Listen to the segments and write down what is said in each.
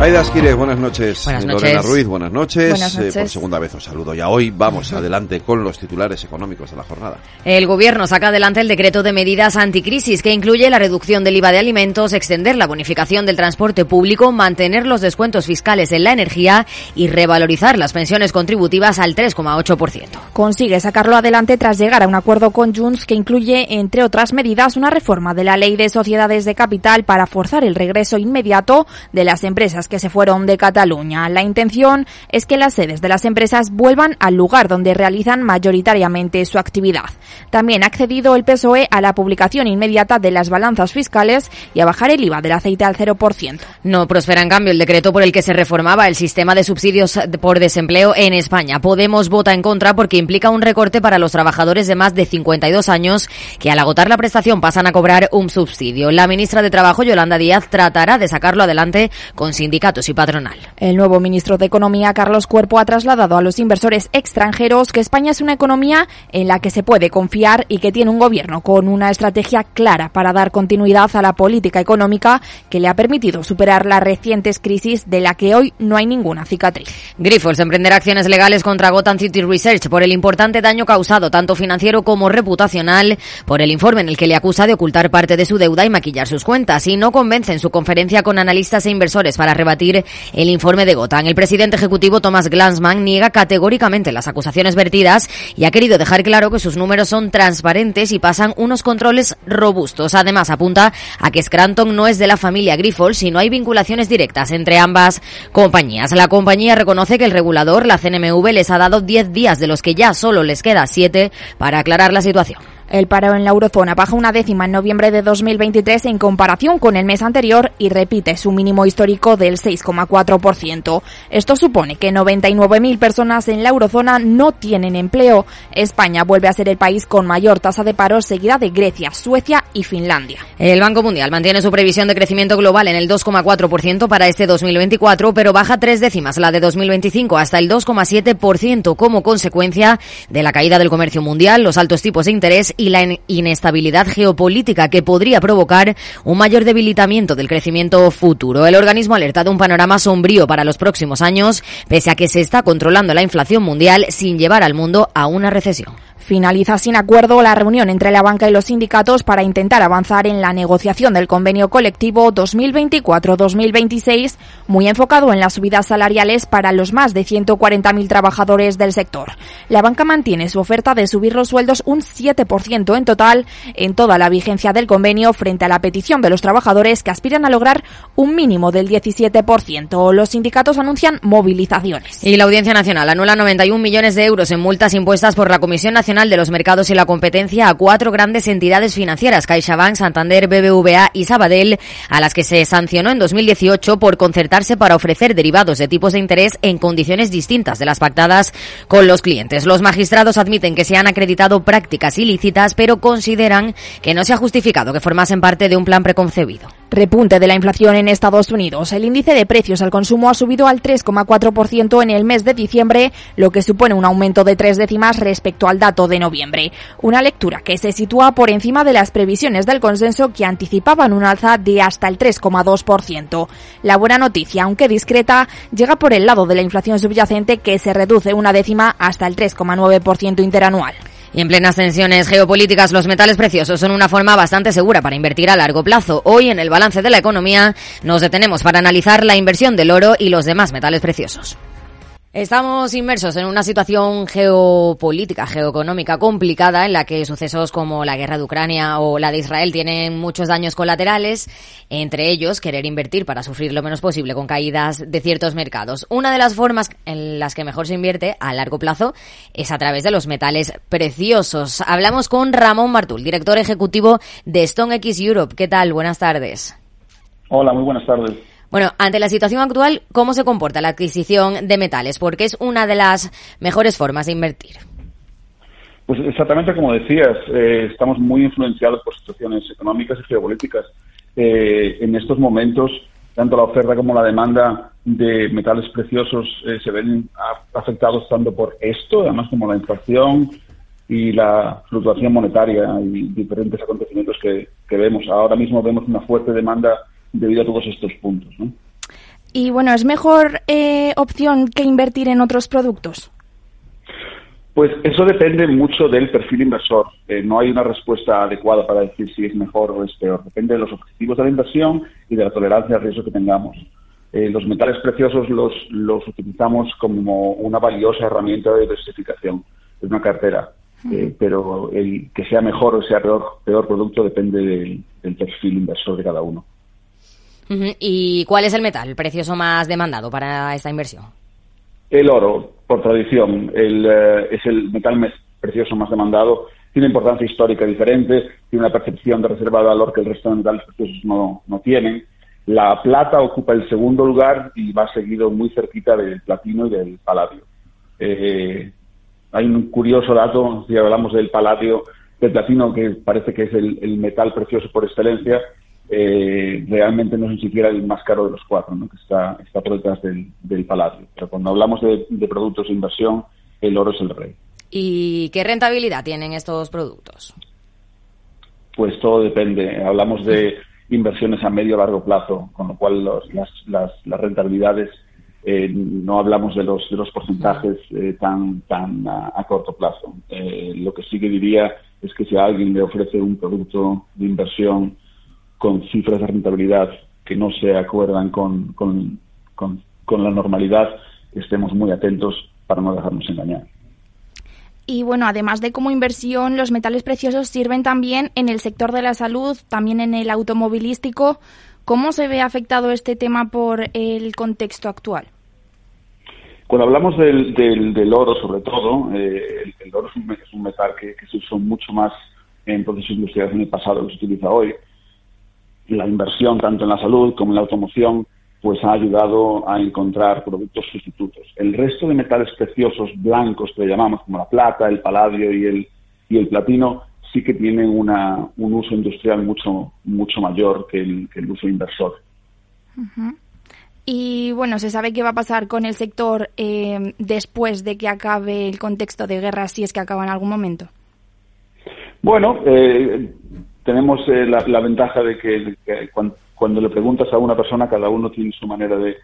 Aida Esquires, buenas noches. Buenas noches. Lorena Ruiz, buenas noches. Buenas Eh, por segunda vez os saludo ya hoy. Vamos adelante con los titulares económicos de la jornada. El Gobierno saca adelante el decreto de medidas anticrisis que incluye la reducción del IVA de alimentos, extender la bonificación del transporte público, mantener los descuentos fiscales en la energía y revalorizar las pensiones contributivas al 3,8%. Consigue sacarlo adelante tras llegar a un acuerdo con Junts que incluye, entre otras medidas, una reforma de la ley de sociedades de capital para forzar el regreso inmediato de las empresas que se fueron de Cataluña. La intención es que las sedes de las empresas vuelvan al lugar donde realizan mayoritariamente su actividad. También ha accedido el PSOE a la publicación inmediata de las balanzas fiscales y a bajar el IVA del aceite al 0%. No prospera en cambio el decreto por el que se reformaba el sistema de subsidios por desempleo en España. Podemos vota en contra porque implica un recorte para los trabajadores de más de 52 años que al agotar la prestación pasan a cobrar un subsidio. La ministra de Trabajo, Yolanda Díaz, tratará de sacarlo adelante con sindicatos y patronal. El nuevo ministro de Economía, Carlos Cuerpo, ha trasladado a los inversores extranjeros que España es una economía en la que se puede confiar y que tiene un gobierno con una estrategia clara para dar continuidad a la política económica que le ha permitido superar las recientes crisis de la que hoy no hay ninguna cicatriz. Grifols emprenderá acciones legales contra Gotham City Research por el importante daño causado, tanto financiero como reputacional, por el informe en el que le acusa de ocultar parte de su deuda y maquillar sus cuentas. Y no convence en su conferencia con analistas e inversores para rebatir el informe de Gotham. El presidente ejecutivo Thomas Glansman niega categóricamente las acusaciones vertidas y ha querido dejar claro que sus números son transparentes y pasan unos controles robustos. Además, apunta a que Scranton no es de la familia Grifols y no hay vinculaciones directas entre ambas compañías. La compañía reconoce que el regulador, la CNMV, les ha dado 10 días, de los que ya solo les queda 7 para aclarar la situación. El paro en la eurozona baja una décima en noviembre de 2023 en comparación con el mes anterior y repite su mínimo histórico del 6,4%. Esto supone que 99.000 personas en la eurozona no tienen empleo. España vuelve a ser el país con mayor tasa de paro seguida de Grecia, Suecia y Finlandia. El Banco Mundial mantiene su previsión de crecimiento global en el 2,4% para este 2024, pero baja tres décimas la de 2025 hasta el 2,7% como consecuencia de la caída del comercio mundial, los altos tipos de interés y la in- inestabilidad geopolítica que podría provocar un mayor debilitamiento del crecimiento futuro. El organismo alerta de un panorama sombrío para los próximos años, pese a que se está controlando la inflación mundial sin llevar al mundo a una recesión. Finaliza sin acuerdo la reunión entre la banca y los sindicatos para intentar avanzar en la negociación del convenio colectivo 2024-2026, muy enfocado en las subidas salariales para los más de 140.000 trabajadores del sector. La banca mantiene su oferta de subir los sueldos un 7% en total en toda la vigencia del convenio frente a la petición de los trabajadores que aspiran a lograr un mínimo del 17%. Los sindicatos anuncian movilizaciones. Y la Audiencia Nacional anula 91 millones de euros en multas impuestas por la Comisión Nacional de los Mercados y la Competencia a cuatro grandes entidades financieras, CaixaBank, Santander, BBVA y Sabadell, a las que se sancionó en 2018 por concertarse para ofrecer derivados de tipos de interés en condiciones distintas de las pactadas con los clientes. Los magistrados admiten que se han acreditado prácticas ilícitas, pero consideran que no se ha justificado que formasen parte de un plan preconcebido. Repunte de la inflación en Estados Unidos. El índice de precios al consumo ha subido al 3,4% en el mes de diciembre, lo que supone un aumento de tres décimas respecto al dato de noviembre. Una lectura que se sitúa por encima de las previsiones del consenso que anticipaban un alza de hasta el 3,2%. La buena noticia, aunque discreta, llega por el lado de la inflación subyacente que se reduce una décima hasta el 3,9% interanual. Y en plenas tensiones geopolíticas, los metales preciosos son una forma bastante segura para invertir a largo plazo. Hoy, en el balance de la economía, nos detenemos para analizar la inversión del oro y los demás metales preciosos. Estamos inmersos en una situación geopolítica, geoeconómica complicada en la que sucesos como la guerra de Ucrania o la de Israel tienen muchos daños colaterales, entre ellos querer invertir para sufrir lo menos posible con caídas de ciertos mercados. Una de las formas en las que mejor se invierte a largo plazo es a través de los metales preciosos. Hablamos con Ramón Martul, director ejecutivo de StoneX Europe. ¿Qué tal? Buenas tardes. Hola, muy buenas tardes. Bueno, ante la situación actual, ¿cómo se comporta la adquisición de metales? Porque es una de las mejores formas de invertir. Pues exactamente como decías, eh, estamos muy influenciados por situaciones económicas y geopolíticas. Eh, en estos momentos tanto la oferta como la demanda de metales preciosos eh, se ven afectados tanto por esto, además como la inflación y la fluctuación monetaria y diferentes acontecimientos que, vemos. Ahora mismo vemos una fuerte demanda debido a todos estos puntos. Y bueno, ¿es mejor eh, opción que invertir en otros productos? Pues eso depende mucho del perfil inversor. Eh, no hay una respuesta adecuada para decir si es mejor o es peor. Depende de los objetivos de la inversión y de la tolerancia al riesgo que tengamos. Eh, los metales preciosos los, los utilizamos como una valiosa herramienta de diversificación de una cartera. Eh, pero el que sea mejor o sea peor, peor producto depende del, perfil inversor de cada uno. ¿Y cuál es el metal precioso más demandado para esta inversión? El oro, por tradición, eh, es el metal precioso más demandado. Tiene importancia histórica diferente, tiene una percepción de reserva de valor que el resto de metales preciosos no, no tienen. La plata ocupa el segundo lugar y va seguido muy cerquita del platino y del paladio. Eh, hay un curioso dato, si hablamos del paladio, del platino, que parece que es el metal precioso por excelencia, eh, realmente no es ni siquiera el más caro de los cuatro, ¿no? que está, está por detrás del, del paladio. Pero cuando hablamos de, productos de inversión, el oro es el rey. ¿Y qué rentabilidad tienen estos productos? Pues todo depende. Hablamos de inversiones a medio o largo plazo, con lo cual las, las, rentabilidades eh, no hablamos de los, de los porcentajes eh, tan, tan a, corto plazo. lo que sí que diría es que si a alguien le ofrece un producto de inversión con cifras de rentabilidad que no se acuerdan con, con, con, la normalidad, estemos muy atentos para no dejarnos engañar. Y bueno, además de como inversión, los metales preciosos sirven también en el sector de la salud, también en el automovilístico. ¿Cómo se ve afectado este tema por el contexto actual? Cuando hablamos del, del, oro, sobre todo, eh, el, oro es un, metal que, que, se usó mucho más en procesos industriales en el pasado que se utiliza hoy la inversión tanto en la salud como en la automoción pues ha ayudado a encontrar productos sustitutos. El resto de metales preciosos blancos que llamamos como la plata, el paladio y el, y el platino sí que tienen una, un uso industrial mucho, mucho mayor que el, que el uso inversor. Y bueno, ¿se sabe qué va a pasar con el sector eh, después de que acabe el contexto de guerra, si es que acaba en algún momento? Bueno, eh, tenemos eh, la, ventaja de que, cuando, le preguntas a una persona, cada uno tiene su manera de,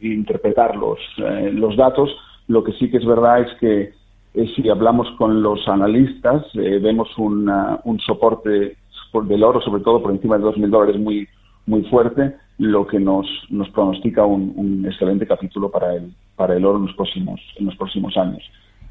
interpretar los, eh, los datos. Lo que sí que es verdad es que eh, si hablamos con los analistas, vemos un soporte del oro, sobre todo por encima de 2.000 dólares, muy, muy fuerte, lo que nos, nos pronostica un, excelente capítulo para el, para el oro en los próximos, en los próximos años,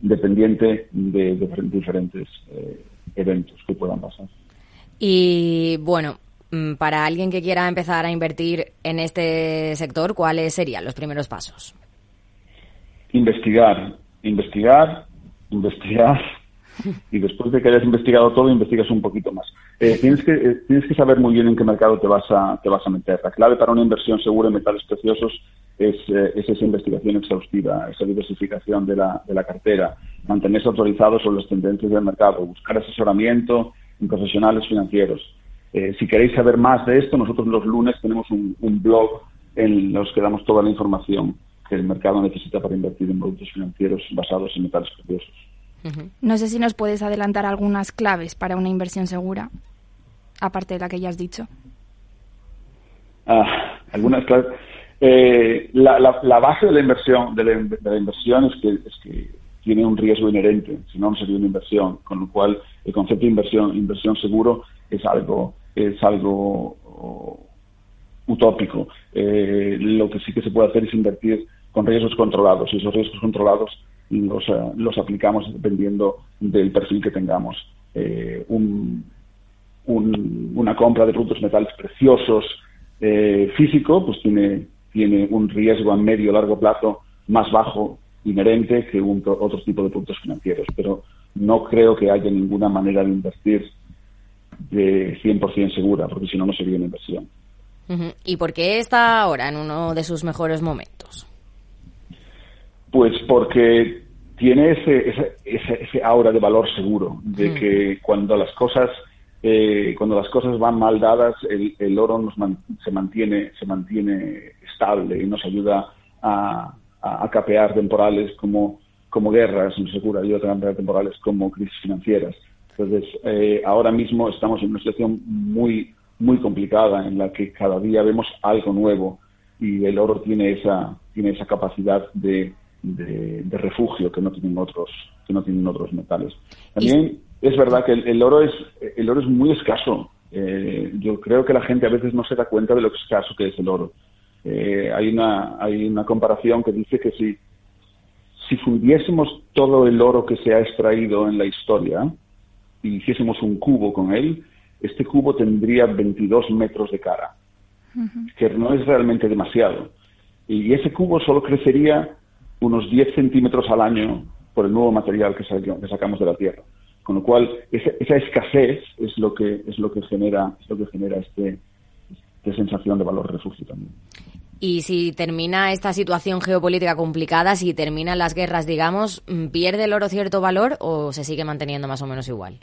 dependiente de, diferentes eventos que puedan pasar. Y bueno, mm, para alguien que quiera empezar a invertir en este sector, ¿cuáles serían los primeros pasos? Investigar, investigar, investigar. Y después de que hayas investigado todo, investigas un poquito más. Eh, tienes, que, eh, tienes que saber muy bien en qué mercado te vas, a, te vas a meter. La clave para una inversión segura en metales preciosos es, eh, es esa investigación exhaustiva, esa diversificación de la, de la cartera, mantenerse actualizado sobre las tendencias del mercado, buscar asesoramiento en profesionales financieros. Eh, si queréis saber más de esto, nosotros los lunes tenemos un, blog en los que damos toda la información que el mercado necesita para invertir en productos financieros basados en metales preciosos. No sé si nos puedes adelantar algunas claves para una inversión segura, aparte de la que ya has dicho. Ah, algunas claves. Eh, la, base de la inversión de la, inversión es que, es que tiene un riesgo inherente, si no, no sería una inversión, con lo cual el concepto de inversión, inversión seguro es algo, es algo oh, utópico. Eh, lo que sí que se puede hacer es invertir con riesgos controlados y esos riesgos controlados los, eh, los aplicamos dependiendo del perfil que tengamos. Eh, una compra de productos metales preciosos físico, pues tiene, tiene un riesgo a medio o largo plazo más bajo inherente que un, otro tipo de productos financieros, pero no creo que haya ninguna manera de invertir de 100% segura, porque si no, no sería una inversión. ¿Y por qué está ahora en uno de sus mejores momentos? Pues porque tiene ese, ese, ese, aura de valor seguro, de que cuando las cosas eh, cuando las cosas van mal dadas, el, oro se mantiene se mantiene estable y nos ayuda a, capear temporales como, como guerras, nos asegura ayuda a capear temporales como crisis financieras. Entonces, eh, ahora mismo estamos en una situación muy, muy complicada en la que cada día vemos algo nuevo y el oro tiene esa, tiene esa capacidad de, de, refugio que no tienen otros, que no tienen otros metales. También es verdad que el, oro es, el oro es muy escaso. Eh, yo creo que la gente a veces no se da cuenta de lo escaso que es el oro. Eh, hay, una, hay una comparación que dice que si, si fundiésemos todo el oro que se ha extraído en la historia y hiciésemos un cubo con él, este cubo tendría 22 metros de cara, que no es realmente demasiado. Y ese cubo solo crecería unos 10 centímetros al año por el nuevo material que, sacamos de la Tierra. Con lo cual, esa, escasez es lo que es lo que genera es lo que genera este, esta sensación de valor refugio también. Y si termina esta situación geopolítica complicada, si terminan las guerras, digamos, ¿pierde el oro cierto valor o se sigue manteniendo más o menos igual?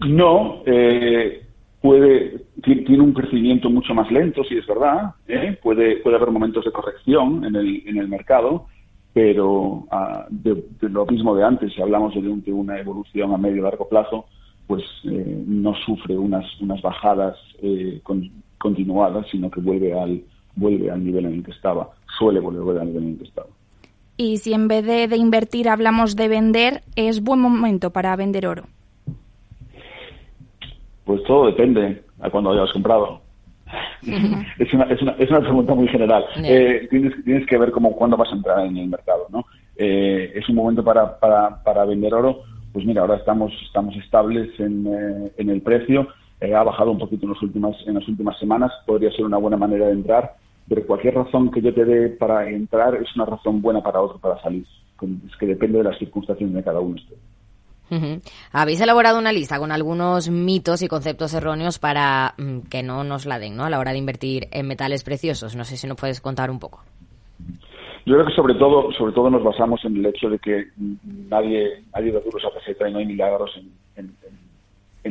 No, eh, puede tiene un crecimiento mucho más lento, si es verdad. ¿eh? Puede puede haber momentos de corrección en el en el mercado, pero ah, de, lo mismo de antes, si hablamos de, una evolución a medio y largo plazo, pues eh, no sufre unas, unas bajadas eh, continuadas, sino que vuelve al, vuelve al nivel en el que estaba, suele volver al nivel en el que estaba. Y si en vez de, de invertir hablamos de vender, ¿es buen momento para vender oro? Pues todo depende a cuando hayas comprado. es, una, es, una, es una pregunta muy general. Eh, tienes, tienes que ver cómo, cuándo vas a entrar en el mercado, ¿no? Eh, ¿Es un momento para, para, para vender oro? Pues mira, ahora estamos, estamos estables en, eh, en el precio. ha bajado un poquito en, las últimas, en las últimas semanas. Podría ser una buena manera de entrar. Pero cualquier razón que yo te dé para entrar es una razón buena para otro para salir. Es que depende de las circunstancias de cada uno. Habéis elaborado una lista con algunos mitos y conceptos erróneos para mm, que no nos la den ¿no? a la hora de invertir en metales preciosos. No sé si nos puedes contar un poco. Yo creo que sobre todo, sobre todo nos basamos en el hecho de que nadie, nadie da duros a peseta y no hay milagros en,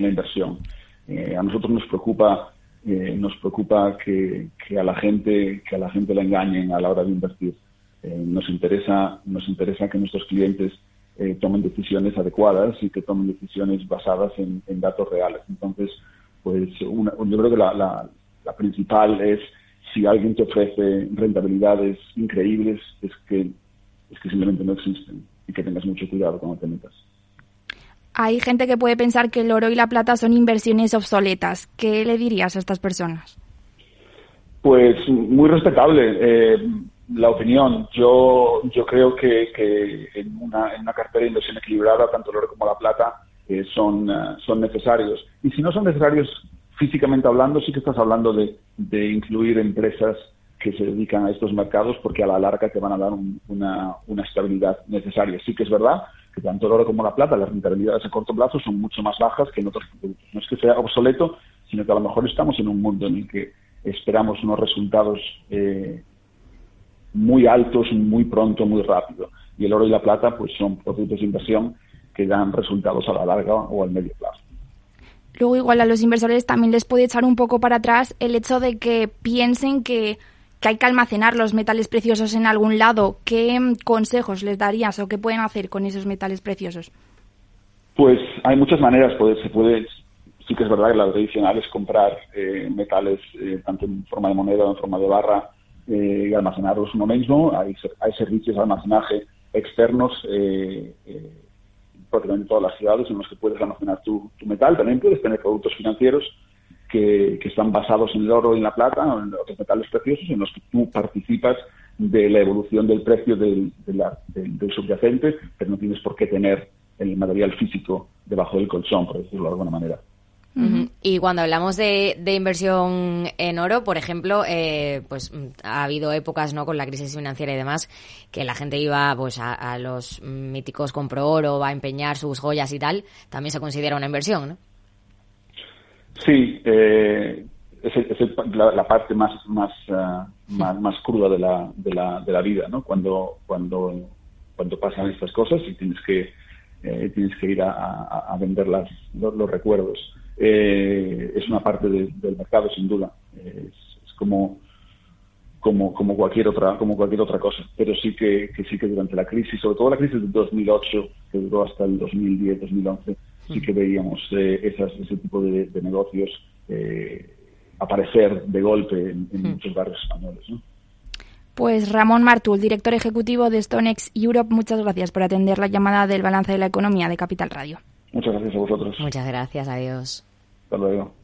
la inversión. Eh, a nosotros nos preocupa, eh, nos preocupa que, a la gente, que a la gente la engañen a la hora de invertir. Eh, nos interesa, nos interesa que nuestros clientes eh, tomen decisiones adecuadas y que tomen decisiones basadas en, datos reales. Entonces, pues una, yo creo que la, la, principal es si alguien te ofrece rentabilidades increíbles, es que, es que simplemente no existen y que tengas mucho cuidado cuando te metas. Hay gente que puede pensar que el oro y la plata son inversiones obsoletas. ¿Qué le dirías a estas personas? Pues muy respetable. Eh, la opinión. Yo, yo creo que, que en, una, en una cartera de inversión equilibrada, tanto el oro como la plata eh, son, eh, son necesarios. Y si no son necesarios físicamente hablando, sí que estás hablando de, de incluir empresas que se dedican a estos mercados porque a la larga te van a dar una, una estabilidad necesaria. Sí que es verdad que tanto el oro como la plata, las rentabilidades a corto plazo son mucho más bajas que en otros productos. No es que sea obsoleto, sino que a lo mejor estamos en un mundo en el que esperamos unos resultados eh, muy altos, muy pronto, muy rápido. Y el oro y la plata pues son productos de inversión que dan resultados a la larga o al medio plazo. Luego igual a los inversores también les puede echar un poco para atrás el hecho de que piensen que, hay que almacenar los metales preciosos en algún lado. ¿Qué consejos les darías o qué pueden hacer con esos metales preciosos? Pues hay muchas maneras. se puede, sí que es verdad que la tradicional es comprar eh, metales eh, tanto en forma de moneda o en forma de barra eh, y almacenarlos uno mismo. Hay, hay servicios de almacenaje externos eh, eh, prácticamente en todas las ciudades en los que puedes almacenar tu, metal. También puedes tener productos financieros que, están basados en el oro y en la plata o en otros metales preciosos en los que tú participas de la evolución del precio del, del subyacente, pero no tienes por qué tener el material físico debajo del colchón, por decirlo de alguna manera. Y cuando hablamos de, inversión en oro, por ejemplo, eh, pues ha habido épocas, ¿no? Con la crisis financiera y demás, que la gente iba, pues, a, los míticos compro oro, va a empeñar sus joyas y tal. También se considera una inversión, ¿no? Sí, eh, es, la, parte más más, ah, más, más cruda de la, de la, de la vida, ¿no? Cuando cuando cuando pasan estas cosas y tienes que eh, tienes que ir a, vender las, los, recuerdos. Eh, es una parte del mercado, sin duda. Es, como, como, como, cualquier otra, como cualquier otra cosa. Pero sí que, sí que durante la crisis, sobre todo la crisis de 2008, que duró hasta el 2010, 2011, sí que veíamos esas, ese tipo de, negocios aparecer de golpe en, muchos barrios españoles. ¿no? Pues Ramón Martul, director ejecutivo de Stonex Europe, muchas gracias por atender la llamada del balance de la economía de Capital Radio. Muchas gracias a vosotros. Muchas gracias, adiós. Hasta luego.